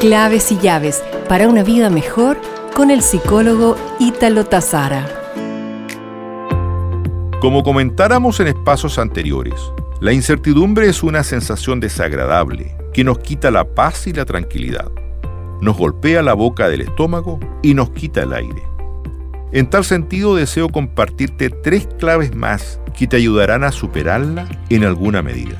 Claves y llaves para una vida mejor con el psicólogo Ítalo Tazara. Como comentáramos en espacios anteriores, la incertidumbre es una sensación desagradable que nos quita la paz y la tranquilidad. Nos golpea la boca del estómago y nos quita el aire. En tal sentido deseo compartirte tres claves más que te ayudarán a superarla en alguna medida.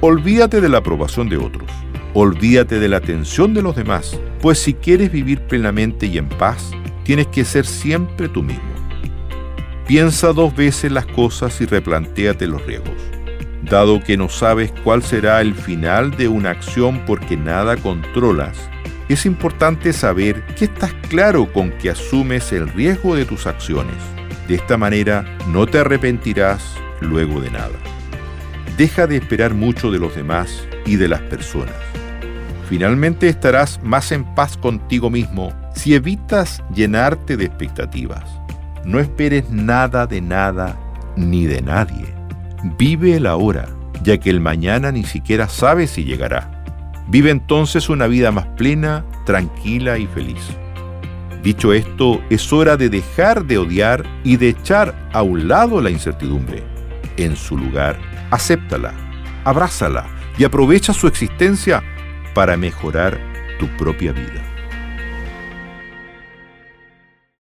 Olvídate de la aprobación de otros. Olvídate de la atención de los demás, pues si quieres vivir plenamente y en paz, tienes que ser siempre tú mismo. Piensa dos veces las cosas y replantéate los riesgos. Dado que no sabes cuál será el final de una acción porque nada controlas, es importante saber que estás claro con que asumes el riesgo de tus acciones. De esta manera no te arrepentirás luego de nada. Deja de esperar mucho de los demás y de las personas. Finalmente estarás más en paz contigo mismo si evitas llenarte de expectativas. No esperes nada de nada ni de nadie. Vive el ahora, ya que el mañana ni siquiera sabe si llegará. Vive entonces una vida más plena, tranquila y feliz. Dicho esto, es hora de dejar de odiar y de echar a un lado la incertidumbre. En su lugar, acéptala, abrázala y aprovecha su existencia para mejorar tu propia vida.